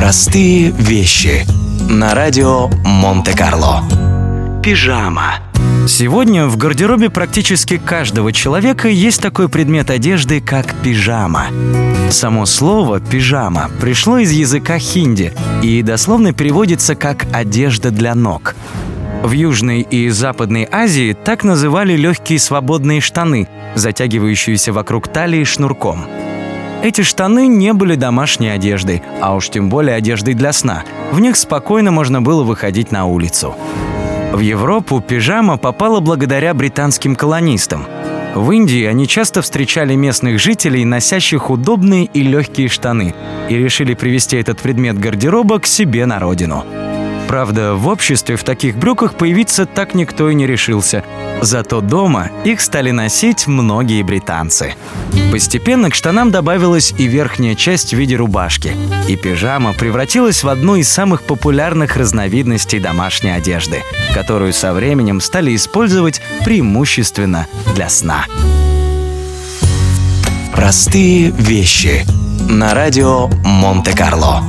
Простые вещи. На радио Монте-Карло. Пижама. Сегодня в гардеробе практически каждого человека есть такой предмет одежды, как пижама. Само слово «пижама» пришло из языка хинди и дословно переводится как «одежда для ног». В Южной и Западной Азии так называли легкие свободные штаны, затягивающиеся вокруг талии шнурком. Эти штаны не были домашней одеждой, а уж тем более одеждой для сна. В них спокойно можно было выходить на улицу. В Европу пижама попала благодаря британским колонистам. В Индии они часто встречали местных жителей, носящих удобные и легкие штаны, и решили привести этот предмет гардероба к себе на родину. Правда, в обществе в таких брюках появиться так никто и не решился. Зато дома их стали носить многие британцы. Постепенно к штанам добавилась и верхняя часть в виде рубашки, и пижама превратилась в одну из самых популярных разновидностей домашней одежды, которую со временем стали использовать преимущественно для сна. Простые вещи. На радио Монте-Карло.